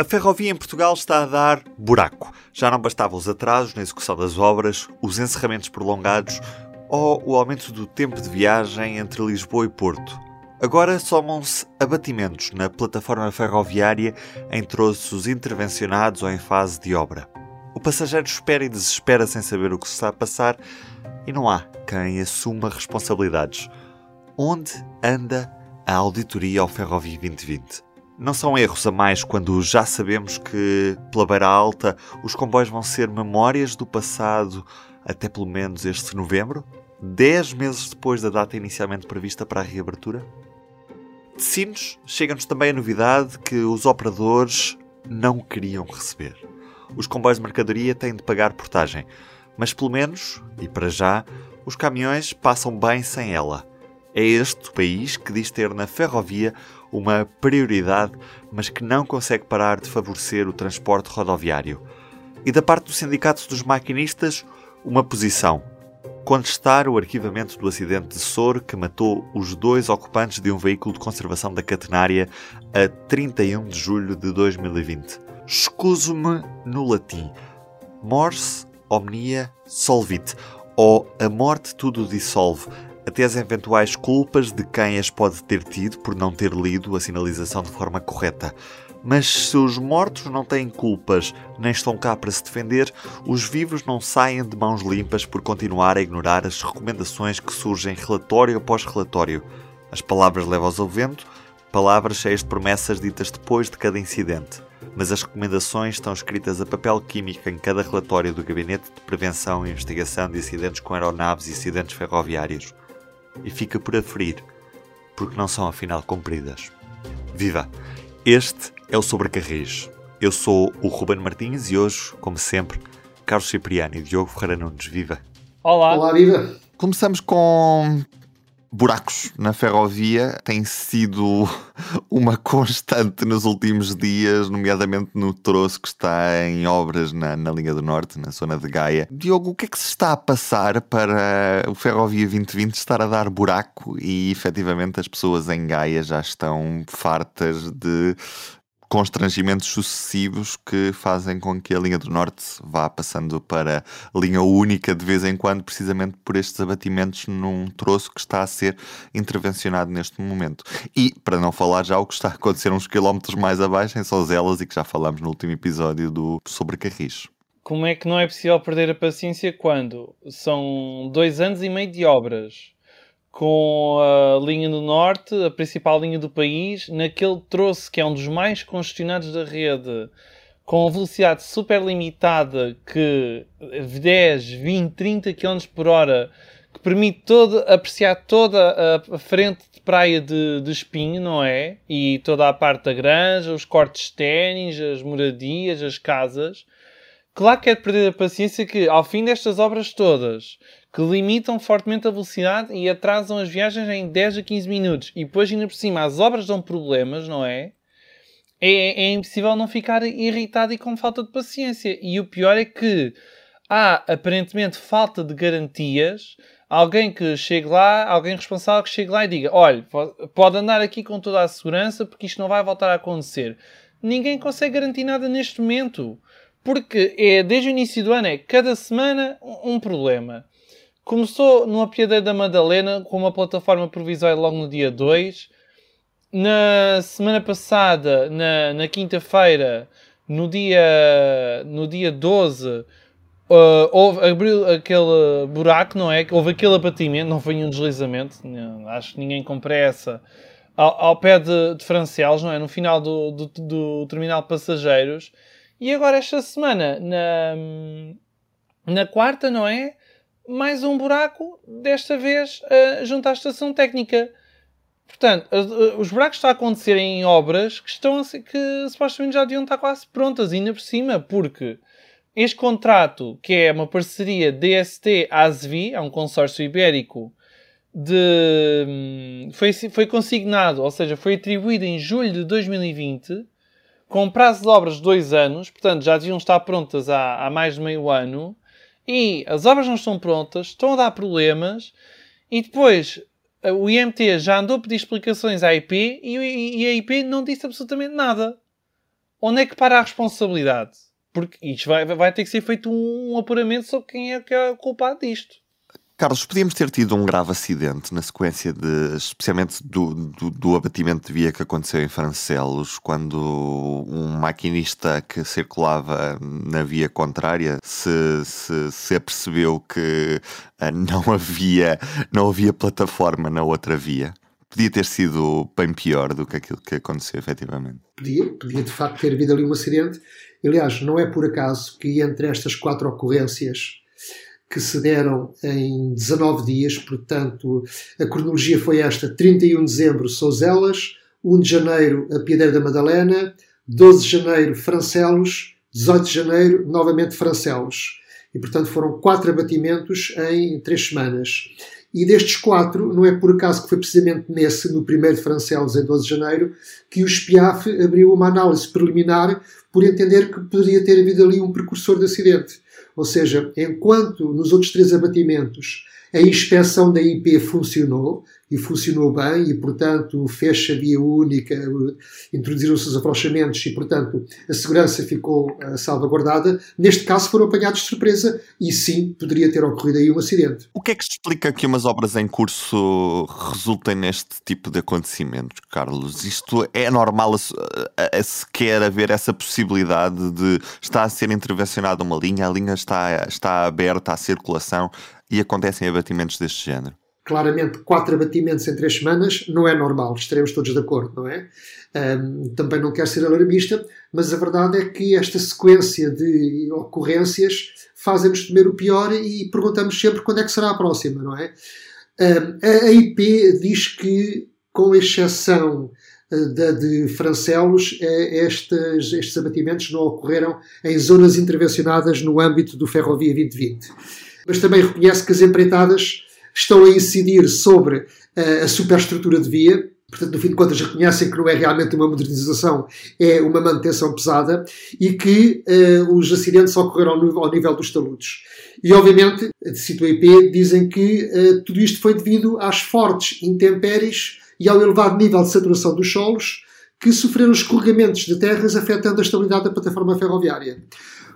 A ferrovia em Portugal está a dar buraco. Já não bastavam os atrasos na execução das obras, os encerramentos prolongados ou o aumento do tempo de viagem entre Lisboa e Porto. Agora somam-se abatimentos na plataforma ferroviária em troços intervencionados ou em fase de obra. O passageiro espera e desespera sem saber o que se está a passar e não há quem assuma responsabilidades. Onde anda a auditoria ao Ferrovia 2020? Não são erros a mais quando já sabemos que, pela beira alta, os comboios vão ser memórias do passado até pelo menos este novembro? Dez meses depois da data inicialmente prevista para a reabertura? De Sinos, chega-nos também a novidade que os operadores não queriam receber. Os comboios de mercadoria têm de pagar portagem, mas pelo menos, e para já, os caminhões passam bem sem ela. É este o país que diz ter na ferrovia uma prioridade, mas que não consegue parar de favorecer o transporte rodoviário. E da parte do Sindicato dos Maquinistas, uma posição: contestar o arquivamento do acidente de Sor que matou os dois ocupantes de um veículo de conservação da catenária a 31 de julho de 2020. Escuso-me no latim. Mors omnia solvit, ou a morte tudo dissolve, até as eventuais culpas de quem as pode ter tido por não ter lido a sinalização de forma correta. Mas se os mortos não têm culpas nem estão cá para se defender, os vivos não saem de mãos limpas por continuar a ignorar as recomendações que surgem relatório após relatório. As palavras levam ao vento, palavras cheias de promessas ditas depois de cada incidente. Mas as recomendações estão escritas a papel químico em cada relatório do Gabinete de Prevenção e Investigação de Acidentes com Aeronaves e Acidentes Ferroviários. E fica por aferir, porque não são afinal cumpridas. Viva! Este é o Sobrecarris. Eu sou o Ruben Martins e hoje, como sempre, Carlos Cipriano e Diogo Ferreira Nunes. Viva! Olá! Olá, viva! Começamos com buracos na ferrovia. Tem sido uma constante nos últimos dias, nomeadamente no troço que está em obras na, na linha do Norte, na zona de Gaia. Diogo, o que é que se está a passar para o Ferrovia 2020 estar a dar buraco e efetivamente as pessoas em Gaia já estão fartas de constrangimentos sucessivos que fazem com que a linha do Norte vá passando para linha única de vez em quando, precisamente por estes abatimentos num troço que está a ser intervencionado neste momento. E, para não falar já o que está a acontecer uns quilómetros mais abaixo, em Sozelas, e que já falamos no último episódio do Sobre Carris. Como é que não é possível perder a paciência quando são dois anos e meio de obras? Com a linha do norte, a principal linha do país, naquele troço que é um dos mais congestionados da rede, com a velocidade super limitada que 10, 20, 30 km por hora, que permite todo, apreciar toda a frente de praia de, de Espinho, não é? E toda a parte da granja, os cortes ténis, as moradias, as casas. Claro que é de perder a paciência que, ao fim destas obras todas, que limitam fortemente a velocidade e atrasam as viagens em 10 a 15 minutos. E depois, ainda por cima, as obras dão problemas, não é? É, é impossível não ficar irritado e com falta de paciência. E o pior é que há aparentemente falta de garantias. Alguém que chegue lá, alguém responsável que chegue lá e diga: olha, pode andar aqui com toda a segurança porque isto não vai voltar a acontecer. Ninguém consegue garantir nada neste momento. Porque é, desde o início do ano é cada semana um problema. Começou no Apiadeiro da Madalena com uma plataforma provisória logo no dia 2. Na semana passada, na, na quinta-feira, no dia, no dia 12, uh, houve, abriu aquele buraco, não é? Houve aquele abatimento, não foi nenhum deslizamento, não, acho que ninguém com pressa, ao, ao pé de, de não é? No final do, do, do terminal de passageiros. E agora, esta semana, na, na quarta, não é? mais um buraco, desta vez uh, junto à estação técnica. Portanto, os buracos estão a acontecer em obras que, estão que supostamente já deviam estar quase prontas, ainda por cima, porque este contrato, que é uma parceria DST-ASVI, é um consórcio ibérico, de, hum, foi, foi consignado, ou seja, foi atribuído em julho de 2020, com prazo de obras de dois anos, portanto já deviam estar prontas há, há mais de meio ano, e as obras não estão prontas, estão a dar problemas, e depois eh, o IMT já andou a pedir explicações à IP e, a IP não disse absolutamente nada. onde é que para a responsabilidade? Porque isto vai, vai ter que ser feito um apuramento sobre quem é que é o culpado disto. Carlos, podíamos ter tido um grave acidente na sequência de, especialmente do, do, do, abatimento de via que aconteceu em Francelos, quando um maquinista que circulava na via contrária se, se, se apercebeu que uh, não havia, não havia plataforma na outra via. Podia ter sido bem pior do que aquilo que aconteceu efetivamente. Podia, podia de facto ter havido ali um acidente. Aliás, não é por acaso que entre estas quatro ocorrências que se deram em 19 dias, portanto, a cronologia foi esta: 31 de dezembro, Souzelas, 1 de janeiro, a Piedeira da Madalena, 12 de janeiro, Francelos, 18 de janeiro, novamente Francelos. E, portanto, foram quatro abatimentos em três semanas. E destes quatro, não é por acaso que foi precisamente nesse, no primeiro de Francelos, em 12 de janeiro, que o SPIAF abriu uma análise preliminar por entender que poderia ter havido ali um precursor de acidente. Ou seja, enquanto nos outros três abatimentos a inspeção da IP funcionou e funcionou bem e, portanto, fez a via única, introduziram-se os afrouxamentos e, portanto, a segurança ficou uh, salvaguardada. Neste caso foram apanhados de surpresa e sim, poderia ter ocorrido aí um acidente. O que é que explica que umas obras em curso resultem neste tipo de acontecimentos, Carlos? Isto é normal a, a, a sequer haver essa possibilidade de estar a ser intervencionada uma linha, a linha está, está aberta à circulação e acontecem abatimentos deste género? Claramente, quatro abatimentos em três semanas não é normal, estaremos todos de acordo, não é? Um, também não quero ser alarmista, mas a verdade é que esta sequência de ocorrências fazem-nos temer o pior e perguntamos sempre quando é que será a próxima, não é? Um, a IP diz que, com exceção uh, da de Francelos, uh, estes, estes abatimentos não ocorreram em zonas intervencionadas no âmbito do Ferrovia 2020 mas também reconhece que as empreitadas estão a incidir sobre uh, a superestrutura de via, portanto, no fim de contas, reconhecem que não é realmente uma modernização, é uma manutenção pesada e que uh, os acidentes ocorreram ao ao nível dos taludes. E, obviamente, cito a IP, dizem que uh, tudo isto foi devido às fortes intempéries e ao elevado nível de saturação dos solos que sofreram escorregamentos de terras afetando a estabilidade da plataforma ferroviária.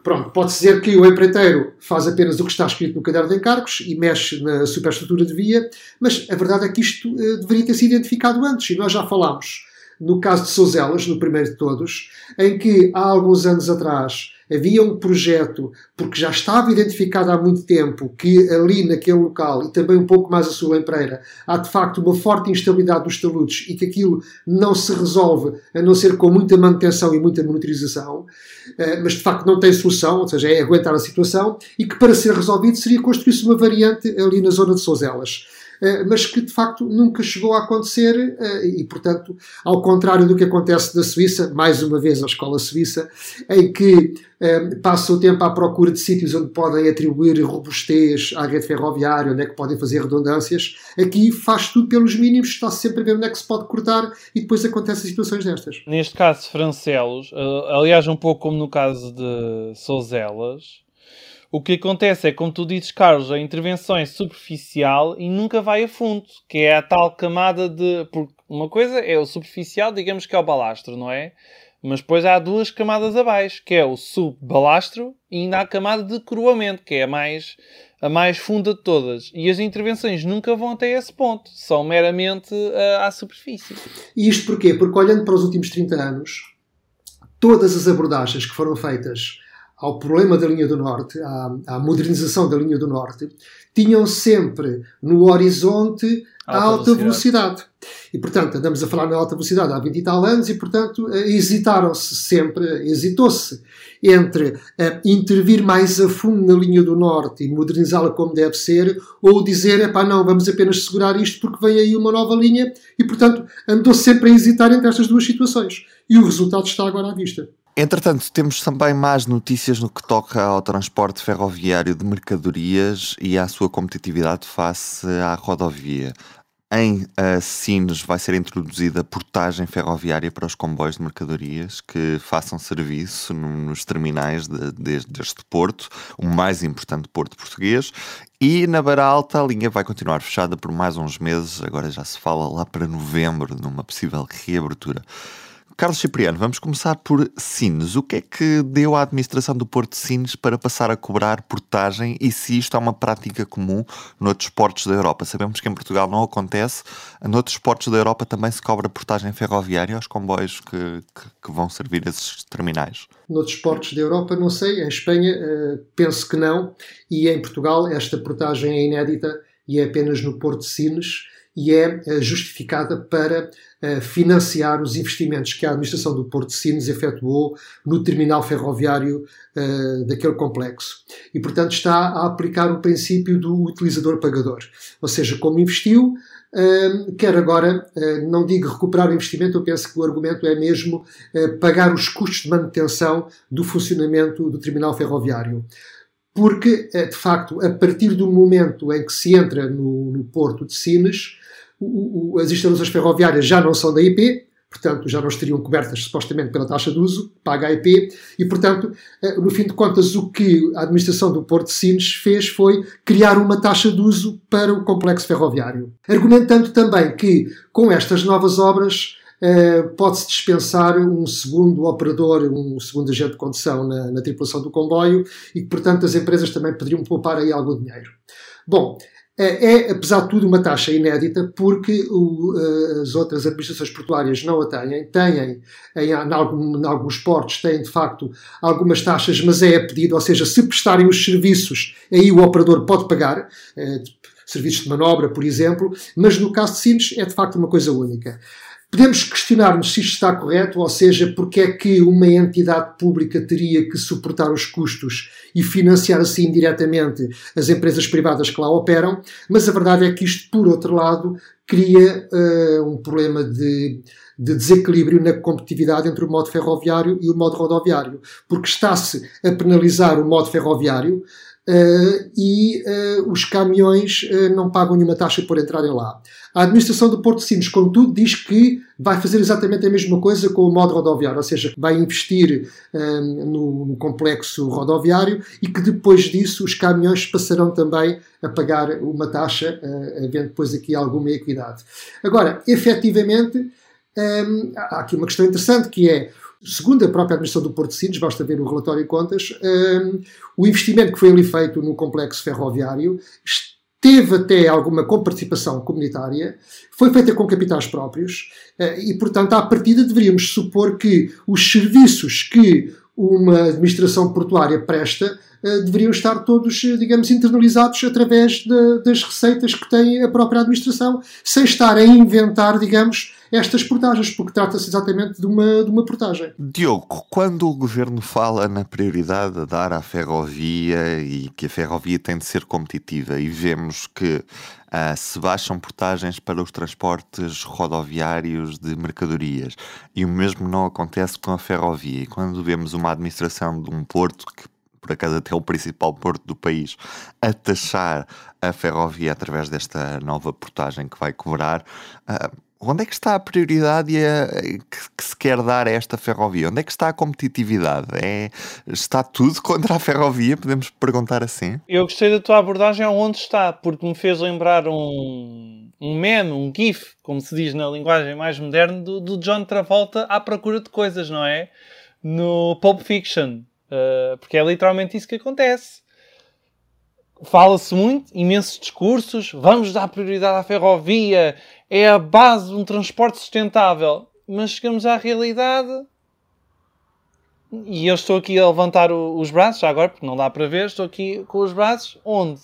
Pronto, pode-se dizer que o empreiteiro faz apenas o que está escrito no caderno de encargos e mexe na superestrutura de via, mas a verdade é que isto uh, deveria ter sido identificado antes, e nós já falámos no caso de Souzelas, no primeiro de todos, em que há alguns anos atrás havia um projeto, porque já estava identificado há muito tempo que ali naquele local e também um pouco mais a sua lempreira há de facto uma forte instabilidade dos taludes e que aquilo não se resolve a não ser com muita manutenção e muita monitorização, eh, mas de facto não tem solução, ou seja, é aguentar a situação e que para ser resolvido seria construir-se uma variante ali na zona de Souzelas. Eh, mas que de facto nunca chegou a acontecer eh, e, portanto, ao contrário do que acontece na Suíça, mais uma vez a escola suíça, em que eh, passa o tempo à procura de sítios onde podem atribuir robustez à rede ferroviária, onde é que podem fazer redundâncias, aqui faz tudo pelos mínimos, está-se sempre a ver onde é que se pode cortar e depois acontecem situações destas. Neste caso, Francelos, aliás, um pouco como no caso de Souzelas, o que acontece é, como tu dizes, Carlos, a intervenção é superficial e nunca vai a fundo, que é a tal camada de. Porque uma coisa é o superficial, digamos que é o balastro, não é? Mas depois há duas camadas abaixo, que é o subbalastro e ainda há a camada de coroamento, que é a mais, a mais funda de todas. E as intervenções nunca vão até esse ponto, são meramente uh, à superfície. E isto porquê? Porque olhando para os últimos 30 anos, todas as abordagens que foram feitas ao problema da linha do Norte, à, à, modernização da linha do Norte, tinham sempre no horizonte a alta, alta velocidade. velocidade. E, portanto, andamos a falar na alta velocidade há 20 e tal anos e, portanto, eh, hesitaram-se sempre, hesitou-se entre uh, intervir mais a fundo na linha do Norte e modernizá-la como deve ser, ou dizer, é pá, não, vamos apenas segurar isto porque vem aí uma nova linha e, portanto, andou sempre a hesitar entre estas duas situações. E o resultado está agora à vista. Entretanto, temos também mais notícias no que toca ao transporte ferroviário de mercadorias e à sua competitividade face à rodovia. Em uh, Sines vai ser introduzida portagem ferroviária para os comboios de mercadorias que façam serviço no, nos terminais de, de, deste porto, o mais importante porto português. E na Beira Alta a linha vai continuar fechada por mais uns meses, agora já se fala lá para novembro, numa possível reabertura. Carlos Cipriano, vamos começar por Sines. O que é que deu à administração do Porto de Sines para passar a cobrar portagem e se isto é uma prática comum noutros portos da Europa? Sabemos que em Portugal não acontece, noutros portos da Europa também se cobra portagem ferroviária aos comboios que, que, que vão servir esses terminais? Noutros portos da Europa, não sei. Em Espanha, uh, penso que não. E em Portugal, esta portagem é inédita e é apenas no Porto de Sines e é uh, justificada para financiar os investimentos que a administração do Porto de Sines efetuou no terminal ferroviário uh, daquele complexo. E, portanto, está a aplicar o princípio do utilizador-pagador. Ou seja, como investiu, quer agora, não digo recuperar o investimento, eu penso que o argumento é mesmo pagar os custos de manutenção do funcionamento do terminal ferroviário porque, de facto, a partir do momento em que se entra no, no Porto de Sines, o, o, as instalações ferroviárias já não são da IP, portanto já não estariam cobertas supostamente pela taxa de uso, paga a IP, e portanto, eh, no fim de contas, o que a administração do Porto de Sines fez foi criar uma taxa de uso para o complexo ferroviário. Argumentando também que com estas novas obras eh, pode-se dispensar um segundo operador, um segundo agente de condução na, na tripulação do comboio e que, portanto, as empresas também poderiam poupar aí algum dinheiro. Bom, é, é, apesar de tudo, uma taxa inédita, porque o, eh, as outras administrações portuárias não a têm. Têm, em, em, algum, em, alguns portos, têm de facto algumas taxas, mas é a pedido, ou seja, se prestarem os serviços, aí o operador pode pagar, eh, serviços de manobra, por exemplo, mas no caso de Sines é de facto uma coisa única. Podemos questionar-nos se isto está correto, ou seja, porque é que uma entidade pública teria que suportar os custos e financiar assim diretamente as empresas privadas que lá operam, mas a verdade é que isto, por outro lado, cria uh, um problema de, de, desequilíbrio na competitividade entre o modo ferroviário e o modo rodoviário, porque está-se a penalizar o modo ferroviário, Uh, e uh, os caminhões uh, não pagam nenhuma taxa por entrarem lá. A administração do Porto de Sines, contudo, diz que vai fazer exatamente a mesma coisa com o modo rodoviário, ou seja, vai investir no, no, complexo rodoviário e que depois disso os caminhões passarão também a pagar uma taxa, havendo depois aqui alguma equidade. Agora, efetivamente, um, há aqui uma questão interessante que é segundo a própria administração do Porto de Sines, basta ver o relatório de contas, um, o investimento que foi ali feito no complexo ferroviário teve até alguma comparticipação comunitária, foi feita com capitais próprios uh, e, portanto, à partida deveríamos supor que os serviços que uma administração portuária presta uh, deveriam estar todos, digamos, internalizados através de, das receitas que tem a própria administração, sem estar a inventar, digamos, estas portagens, porque trata-se exatamente de uma, de uma portagem. Diogo, quando o governo fala na prioridade a dar à ferrovia e que a ferrovia tem de ser competitiva e vemos que uh, se baixam portagens para os transportes rodoviários de mercadorias e o mesmo não acontece com a ferrovia, e quando vemos uma administração de um porto que por acaso até o principal porto do país, a taxar a ferrovia através desta nova portagem que vai cobrar. Uh, onde é que está a prioridade a, que, que, se quer dar a esta ferrovia? Onde é que está a competitividade? É, está tudo contra a ferrovia? Podemos perguntar assim? Eu gostei da tua abordagem onde está, porque me fez lembrar um, um meme, um gif, como se diz na linguagem mais moderna, do, do John Travolta à procura de coisas, não é? No Pulp Fiction. Uh, porque é literalmente isso que acontece fala-se muito, imensos discursos, vamos dar prioridade à ferrovia, é a base de um transporte sustentável. Mas chegamos à realidade e eu estou aqui a levantar os braços, já agora, porque não dá para ver, estou aqui com os braços onde?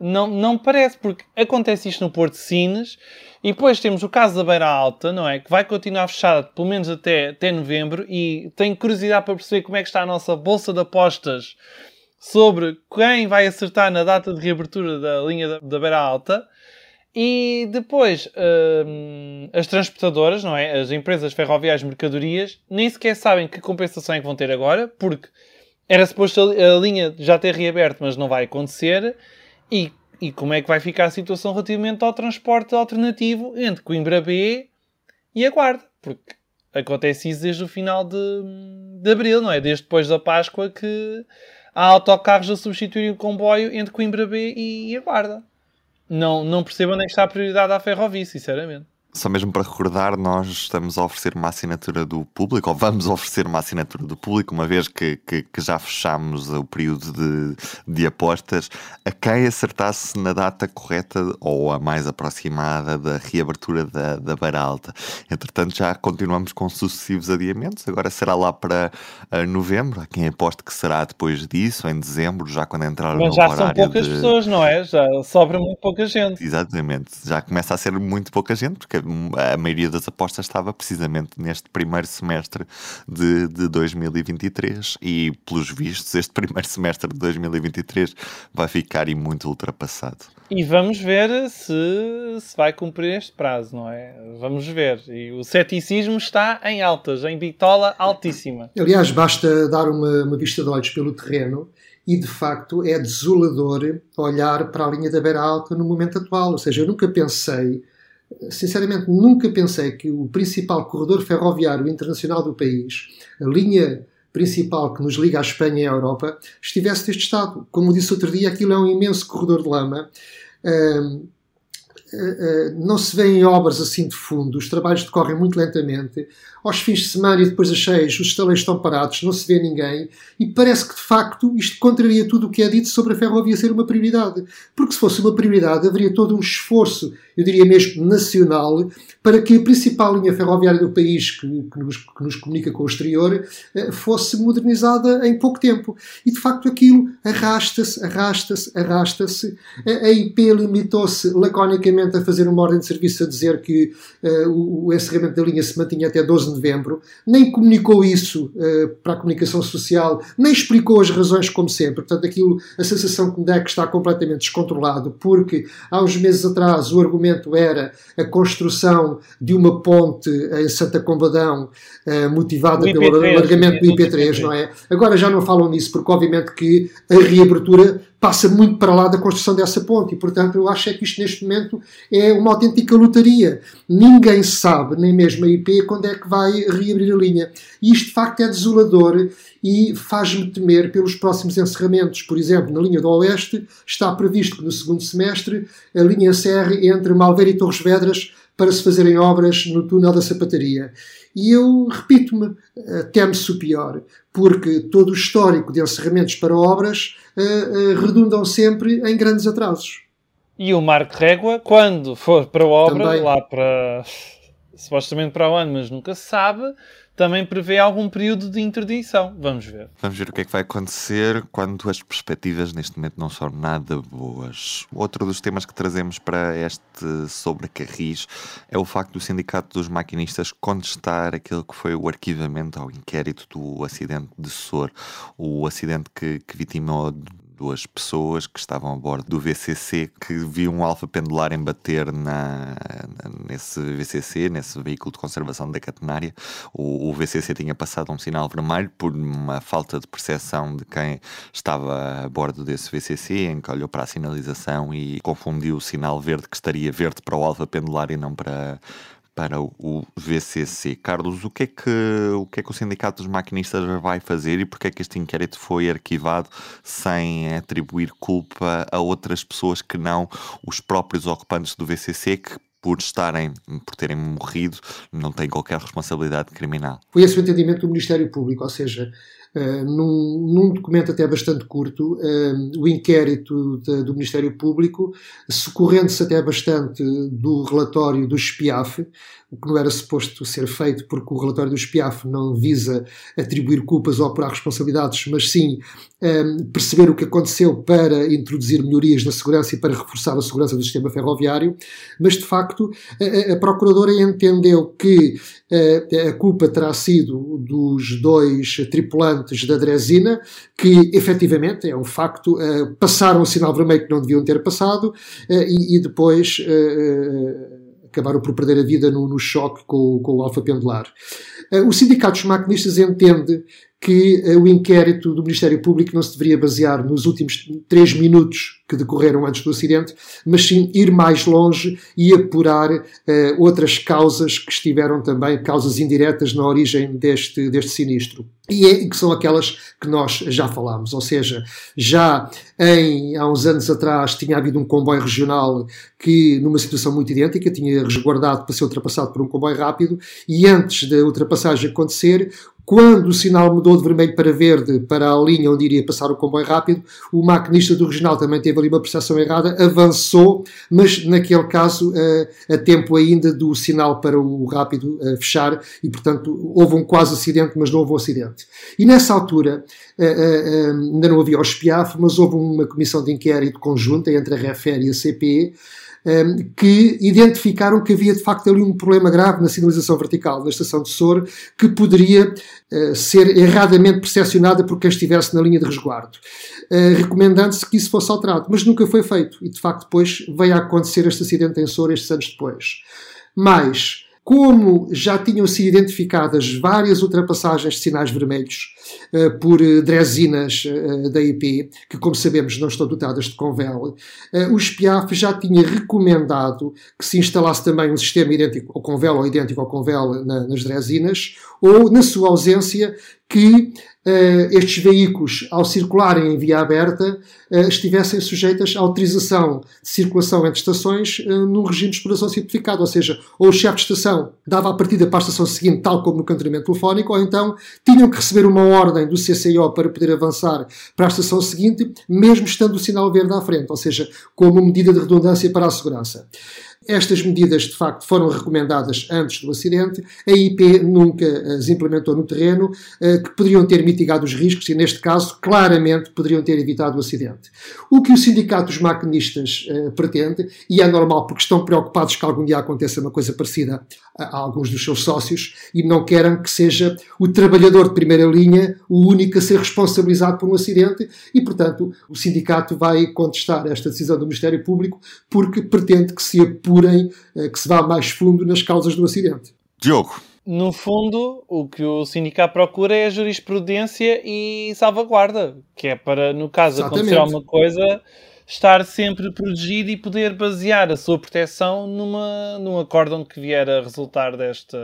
Não, não parece, porque acontece isto no Porto de Sines e depois temos o caso da Beira Alta, não é? Que vai continuar fechada pelo menos até, até novembro e tenho curiosidade para perceber como é que está a nossa bolsa de apostas sobre quem vai acertar na data de reabertura da linha da, da Beira Alta. E depois, hum, as transportadoras, não é? As empresas ferroviárias mercadorias, nem sequer sabem que compensação é que vão ter agora, porque era suposto a, linha já ter reaberto, mas não vai acontecer. E, e como é que vai ficar a situação relativamente ao transporte alternativo entre Coimbra B e a Guarda? Porque acontece isso desde o final de, de abril, não é? Desde depois da Páscoa que há autocarros a substituírem o comboio entre Coimbra B e a Guarda. Não, não percebo onde é que está a prioridade à ferrovia, sinceramente. Só mesmo para recordar, nós estamos a oferecer uma assinatura do público, ou vamos oferecer uma assinatura do público, uma vez que, que, que já fechamos o período de, de apostas, a quem acertasse na data correta ou a mais aproximada da reabertura da, da Beira Alta. Entretanto, já continuamos com sucessivos adiamentos, agora será lá para uh, novembro, há quem aposte que será depois disso, em dezembro, já quando entrar Mas já são poucas de... pessoas, não é? Já sobra muito pouca gente. Exatamente, já começa a ser muito pouca gente, porque a maioria das apostas estava precisamente neste primeiro semestre de, de 2023 e, pelos vistos, este primeiro semestre de 2023 vai ficar e muito ultrapassado. E vamos ver se, se vai cumprir este prazo, não é? Vamos ver. E o ceticismo está em altas, em bitola altíssima. Aliás, basta dar uma, uma vista de olhos pelo terreno e de facto é desolador olhar para a linha da Beira Alta no momento atual. Ou seja, eu nunca pensei sinceramente, nunca pensei que o principal corredor ferroviário internacional do país, a linha principal que nos liga à Espanha e à Europa, estivesse neste estado. Como disse outro dia, aquilo é um imenso corredor de lama. Não se vêem obras assim de fundo, os trabalhos decorrem muito lentamente. Aos fins de semana e depois das cheias, os estaleiros estão parados, não se vê ninguém, e parece que de facto isto contraria tudo o que é dito sobre a ferrovia ser uma prioridade. Porque se fosse uma prioridade, haveria todo um esforço eu diria mesmo nacional, para que a principal linha ferroviária do país, que, que, nos, que nos, comunica com o exterior, eh, fosse modernizada em pouco tempo. E de facto aquilo arrasta-se, arrasta-se, arrasta-se. A IP limitou-se laconicamente a fazer uma ordem de serviço a dizer que uh, o, o, encerramento da linha se mantinha até 12 de novembro, nem comunicou isso uh, para a comunicação social, nem explicou as razões, como sempre. Portanto, aquilo, a sensação que me dá é que está completamente descontrolado, porque há uns meses atrás o argumento era a construção de uma ponte em Santa Combadão, uh, motivada IP3, pelo alargamento do IP3, não é? Agora já não falam nisso, porque obviamente que a reabertura passa muito para lá da construção dessa ponte e, portanto, eu acho é que isto neste momento é uma autêntica lotaria. Ninguém sabe, nem mesmo a IP, quando é que vai reabrir a linha. E isto, de facto, é desolador e faz-me temer pelos próximos encerramentos. Por exemplo, na linha do Oeste está previsto que no segundo semestre a linha encerre entre Malveira e Torres Vedras para se fazerem obras no túnel da sapataria. E eu repito-me, eh, teme-se o pior, porque todo o histórico de encerramentos para obras uh, uh, redundam sempre em grandes atrasos. E o Marco Régua, quando for para a obra, Também. lá para supostamente para o ano, mas nunca se sabe, também prevê algum período de interdição. Vamos ver. Vamos ver o que é que vai acontecer quando as perspectivas neste momento não são nada boas. Outro dos temas que trazemos para este sobre Carris é o facto do Sindicato dos Maquinistas contestar aquilo que foi o arquivamento ao inquérito do acidente de Sor, o acidente que, que vitimou duas pessoas que estavam a bordo do VCC que viam um alfa pendular embater na, nesse VCC, nesse veículo de conservação da catenária. O, o, VCC tinha passado um sinal vermelho por uma falta de percepção de quem estava a bordo desse VCC, em que olhou para a sinalização e confundiu o sinal verde que estaria verde para o alfa pendular e não para para o VCC. Carlos, o que, é que, o que é que o Sindicato dos Maquinistas vai fazer e porque é que este inquérito foi arquivado sem atribuir culpa a outras pessoas que não os próprios ocupantes do VCC que por estarem, por terem morrido, não têm qualquer responsabilidade criminal. Foi esse o entendimento do Ministério Público, ou seja, uh, num, num, documento até bastante curto, uh, o inquérito de, do Ministério Público, socorrendo-se até bastante do relatório do SPIAF, o que não era suposto ser feito, porque o relatório do SPIAF não visa atribuir culpas ou apurar responsabilidades, mas sim um, ehm, perceber o que aconteceu para introduzir melhorias na segurança e para reforçar a segurança do sistema ferroviário. Mas, de facto, a, a Procuradora entendeu que uh, a culpa terá sido dos dois tripulantes da Dresina, que efetivamente é um facto, uh, passaram o sinal vermelho que não deviam ter passado uh, e, e, depois acabaram por perder a vida no, no choque com, com, o alfa pendular. Uh, o Sindicato dos Maquinistas entende que o inquérito do Ministério Público não se deveria basear nos últimos três minutos que decorreram antes do acidente, mas sim ir mais longe e apurar uh, outras causas que estiveram também, causas indiretas na origem deste, deste sinistro. E é, que são aquelas que nós já falámos, ou seja, já em, há uns anos atrás tinha havido um comboio regional que, numa situação muito idêntica, tinha resguardado para ser ultrapassado por um comboio rápido, e antes da ultrapassagem acontecer, quando o sinal mudou de vermelho para verde para a linha onde iria passar o comboio rápido, o maquinista do regional também teve ali uma percepção errada, avançou, mas naquele caso a, a tempo ainda do sinal para o rápido fechar e, portanto, houve um quase acidente, mas não houve um acidente. E nessa altura, ainda não havia o SPIAF, mas houve uma comissão de inquérito conjunta entre a REFER e a CPE, que identificaram que havia de facto ali um problema grave na sinalização vertical da estação de Sor que poderia eh, ser erradamente percepcionada por quem estivesse na linha de resguardo, eh, recomendando-se que isso fosse alterado, mas nunca foi feito e de facto depois veio a acontecer este acidente em Sor estes anos depois. Mas como já tinham sido identificadas várias ultrapassagens de sinais vermelhos por uh, drezinas uh, da IP, que, como sabemos, não estão dotadas de Convel, o SPIAF já tinha recomendado que se instalasse também um sistema idêntico ao Convel ou idêntico ao Convel na, nas drezinas, ou, na sua ausência, que uh, estes veículos, ao circularem em via aberta, uh, estivessem sujeitas à autorização de circulação entre estações uh, num regime de exploração simplificado, ou seja, ou o chefe de estação dava a partida para a estação seguinte, tal como no cantonamento telefónico, ou então tinham que receber uma ordem do CCO para poder avançar para a estação seguinte, mesmo estando o sinal verde à frente, ou seja, como medida de redundância para a segurança. Estas medidas, de facto, foram recomendadas antes do acidente. A IP nunca as implementou no terreno, eh, que poderiam ter mitigado os riscos e, neste caso, claramente poderiam ter evitado o acidente. O que o Sindicato dos Maquinistas eh, pretende, e é normal porque estão preocupados que algum dia aconteça uma coisa parecida a alguns dos seus sócios e não querem que seja o trabalhador de primeira linha o único a ser responsabilizado por um acidente e, portanto, o sindicato vai contestar esta decisão do Ministério Público porque pretende que se apure procurem eh, que se vá mais fundo nas causas do acidente. Diogo. No fundo, o que o sindicato procura é a jurisprudência e salvaguarda, que é para, no caso, Exatamente. acontecer alguma coisa, estar sempre protegido e poder basear a sua proteção numa, num acórdão que vier a resultar desta,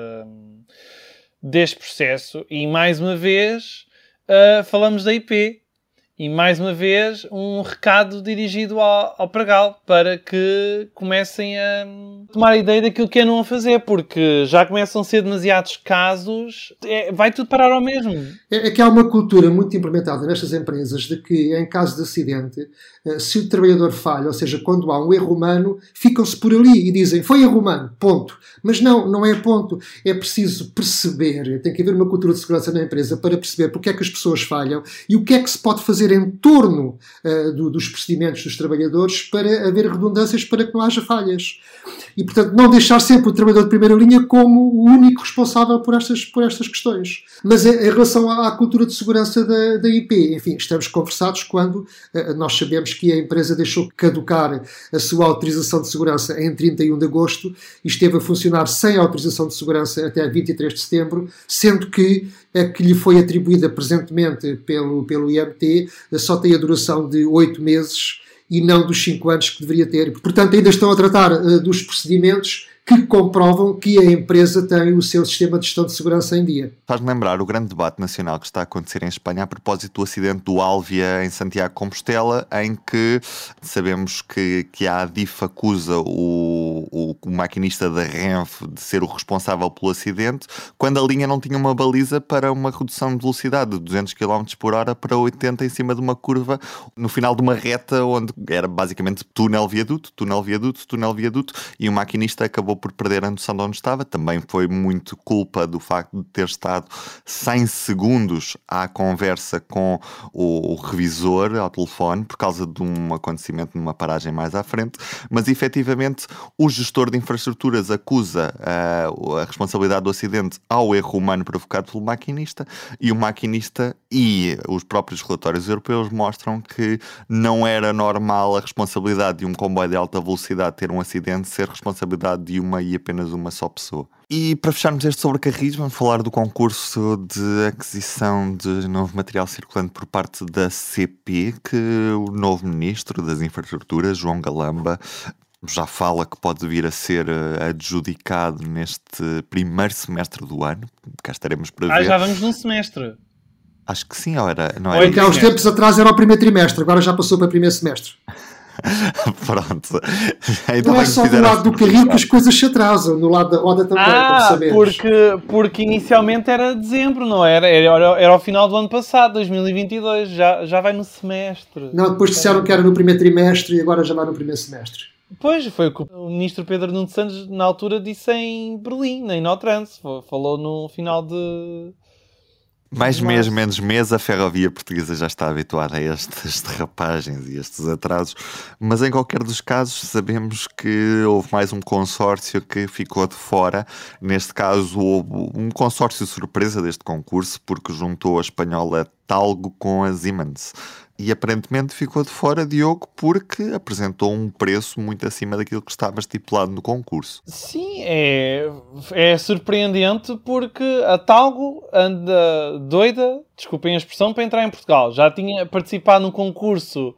deste processo. E, mais uma vez, uh, falamos da IP, e mais uma vez, um recado dirigido ao, ao Pragal para que comecem a tomar a ideia daquilo que não a fazer, porque já começam a ser demasiados casos, é, vai tudo parar ao mesmo. É, é, que há uma cultura muito implementada nestas empresas de que, em caso de acidente, se o trabalhador falha, ou seja, quando há um erro humano, ficam-se por ali e dizem foi erro humano, ponto. Mas não, não é ponto. É preciso perceber, tem que haver uma cultura de segurança na empresa para perceber porque é que as pessoas falham e o que é que se pode fazer em torno uh, do, dos procedimentos dos trabalhadores para haver redundâncias para que não haja falhas. E, portanto, não deixar sempre o trabalhador de primeira linha como o único responsável por estas, por estas questões. Mas em, relação à, à, cultura de segurança da, da IP, enfim, estamos conversados quando uh, nós sabemos que a empresa deixou caducar a sua autorização de segurança em 31 de agosto e esteve a funcionar sem autorização de segurança até 23 de setembro, sendo que a que lhe foi atribuída presentemente pelo, pelo IMT só tem a duração de oito meses e não dos cinco anos que deveria ter. Portanto, ainda estão a tratar uh, dos procedimentos que comprovam que a empresa tem o seu sistema de gestão de segurança em dia. Faz-me lembrar o grande debate nacional que está a acontecer em Espanha a propósito do acidente do Alvia em Santiago Compostela, em que sabemos que, que a Adif acusa o, o, o maquinista da Renfe de ser o responsável pelo acidente, quando a linha não tinha uma baliza para uma redução de velocidade de 200 km por hora para 80 em cima de uma curva, no final de uma reta onde era basicamente túnel-viaduto, túnel-viaduto, túnel-viaduto, e o maquinista acabou acabou por perder a noção de onde estava. Também foi muito culpa do facto de ter estado 100 segundos à conversa com o, o revisor ao telefone por causa de um acontecimento numa paragem mais à frente. Mas efetivamente o gestor de infraestruturas acusa uh, a responsabilidade do acidente ao erro humano provocado pelo maquinista e o maquinista e os próprios relatórios europeus mostram que não era normal a responsabilidade de um comboio de alta velocidade ter um acidente ser responsabilidade de uma e apenas uma só pessoa. E para fecharmos este sobre Carris, vamos falar do concurso de aquisição de novo material circulante por parte da CP, que o novo ministro das Infraestruturas, João Galamba, já fala que pode vir a ser eh, adjudicado neste primeiro semestre do ano. Cá estaremos para ah, ver. Ah, já vamos num semestre. Acho que sim, ou era, não era? Ou então, há uns tempos atrás era o primeiro trimestre, agora já passou para o primeiro semestre. Pronto. Então não é só do lado do carrinho que as coisas se atrasam, no lado da roda também, ah, porque, porque inicialmente era dezembro, não era? Era, era ao final do ano passado, 2022, já, já vai no semestre. Não, depois disseram que era no primeiro trimestre e agora já vai no primeiro semestre. Pois, foi o que o ministro Pedro Nuno Santos na altura disse em Berlim, em Notrans. Falou no final de. Mais mês, menos mês, a ferrovia portuguesa já está habituada a estas derrapagens e estes atrasos, mas em qualquer dos casos sabemos que houve mais um consórcio que ficou de fora. Neste caso, houve um consórcio surpresa deste concurso, porque juntou a espanhola Talgo com a Siemens e aparentemente ficou de fora Diogo porque apresentou um preço muito acima daquilo que estava estipulado no concurso. Sim, é, é surpreendente porque a Talgo anda doida, desculpem a expressão, para entrar em Portugal. Já tinha participado no concurso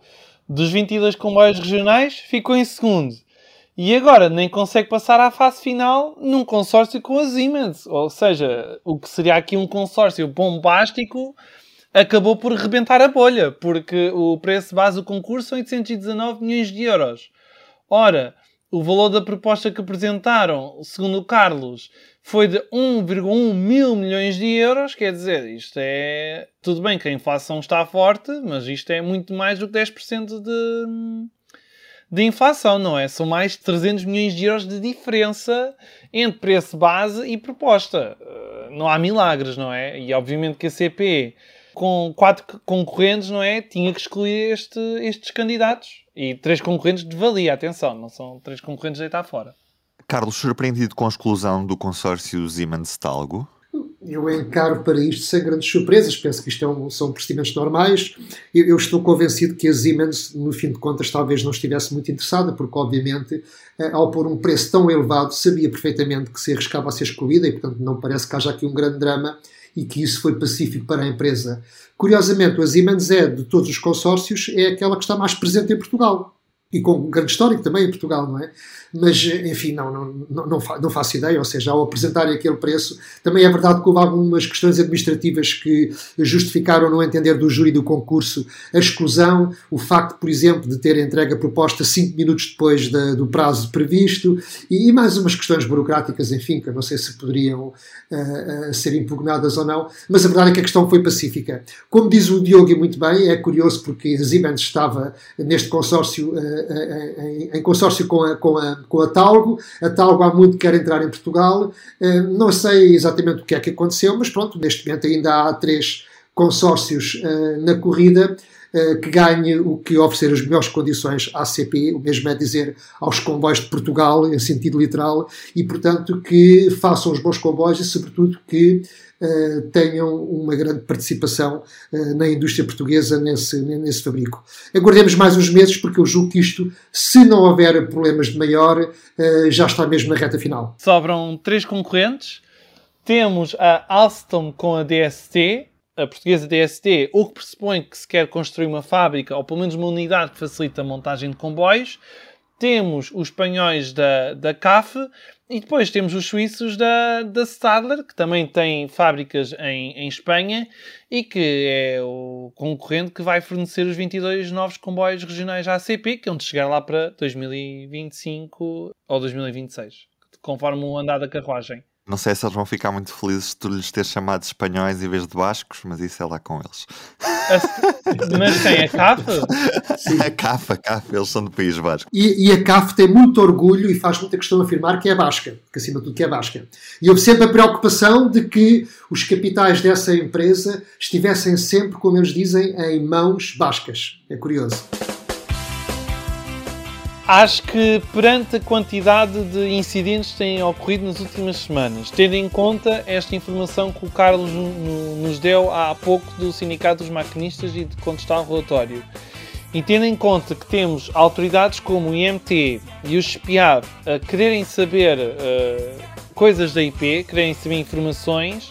dos 22 comboios regionais, ficou em segundo. E agora nem consegue passar à fase final num consórcio com a Siemens. Ou seja, o que seria aqui um consórcio bombástico acabou por rebentar a bolha, porque o preço base do concurso são 819 milhões de euros. Ora, o valor da proposta que apresentaram, segundo o Carlos, foi de 1,1 mil milhões de euros. Quer dizer, isto é. Tudo bem que a inflação está forte, mas isto é muito mais do que 10% de, de inflação, não é? São mais de 300 milhões de euros de diferença entre preço base e proposta. Eh, não há milagres, não é? E obviamente que a CP com quatro concorrentes, não é? Tinha que excluir este, estes candidatos. E três concorrentes de valia, atenção, não são três concorrentes de deitar fora. Carlos, surpreendido com a exclusão do consórcio Siemens-Talgo? Eu encaro para isto sem grandes surpresas, penso que isto é um, são procedimentos normais. Eu, eu, estou convencido que a Siemens, no fim de contas, talvez não estivesse muito interessada, porque, obviamente, eh, ao pôr um preço tão elevado, sabia perfeitamente que se arriscava a ser excluída e, portanto, não parece que haja aqui um grande drama e que isso foi pacífico para a empresa. Curiosamente, a Siemens é, de todos os consórcios, é aquela que está mais presente em Portugal. E com um grande histórico também em Portugal, não é? Mas enfim, não, não, não, não, faço ideia, ou seja, ao apresentarem aquele preço, também é verdade que houve algumas questões administrativas que justificaram no entender do júri do concurso a exclusão, o facto, por exemplo, de ter entregue a proposta cinco minutos depois da, do prazo previsto e, e, mais umas questões burocráticas, enfim, que eu não sei se poderiam uh, uh, ser impugnadas ou não, mas a verdade é que a questão foi pacífica. Como diz o Diogo muito bem, é curioso porque a Siemens estava neste consórcio, uh, em, em, consórcio com a, com a com a Talgo. A Talgo há muito quer entrar em Portugal. Eh, não sei exatamente o que é que aconteceu, mas pronto, neste momento ainda há três consórcios eh, na corrida que ganhe o que oferecer as melhores condições à CP, o mesmo é dizer aos comboios de Portugal, em sentido literal, e portanto que façam os bons comboios e sobretudo que uh, tenham uma grande participação uh, na indústria portuguesa nesse, nesse fabrico. Aguardemos mais uns meses porque eu julgo que isto, se não houver problemas de maior, uh, já está mesmo na reta final. Sobram três concorrentes. Temos a Alstom com a DST, a portuguesa DST, o que pressupõe que se quer construir uma fábrica ou pelo menos uma unidade que facilita a montagem de comboios. Temos os espanhóis da, da CAF e depois temos os suíços da, da Stadler, que também tem fábricas em, em Espanha e que é o concorrente que vai fornecer os 22 novos comboios regionais ACP, que é onde chegar lá para 2025 ou 2026, conforme o andar da carruagem. Não sei se eles vão ficar muito felizes se tu lhes ter chamado espanhóis em vez de bascos, mas isso é lá com eles. mas tem a CAF? Sim. A CAF, a CAF, eles são do País Basco. E, e, a CAF tem muito orgulho e faz muita questão de afirmar que é basca, que acima de tudo que é basca. E houve sempre a preocupação de que os capitais dessa empresa estivessem sempre, como eles dizem, em mãos bascas. É curioso. Acho que perante a quantidade de incidentes que têm ocorrido nas últimas semanas, tendo em conta esta informação que o Carlos nos deu há pouco do Sindicato dos Maquinistas e de contestar o relatório, E tendo em conta que temos autoridades como o IMT e o SPIAV a quererem saber uh, coisas da IP, quererem saber informações,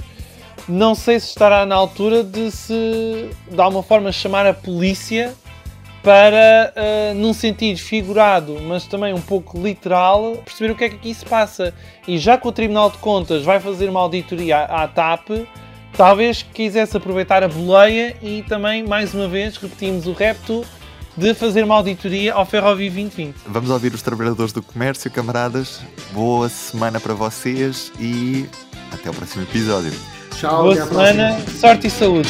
não sei se estará na altura de se, de alguma forma, chamar a polícia para, uh, num sentido figurado, mas também um pouco literal, perceber o que é que aqui se passa. E já que o Tribunal de Contas vai fazer uma auditoria à, à TAP, talvez quisesse aproveitar a boleia e também, mais uma vez, repetimos o repto de fazer uma auditoria ao Ferrovia 2020. Vamos ouvir os trabalhadores do comércio, camaradas. Boa semana para vocês e até o próximo episódio. Tchau, Boa semana, sorte e saúde.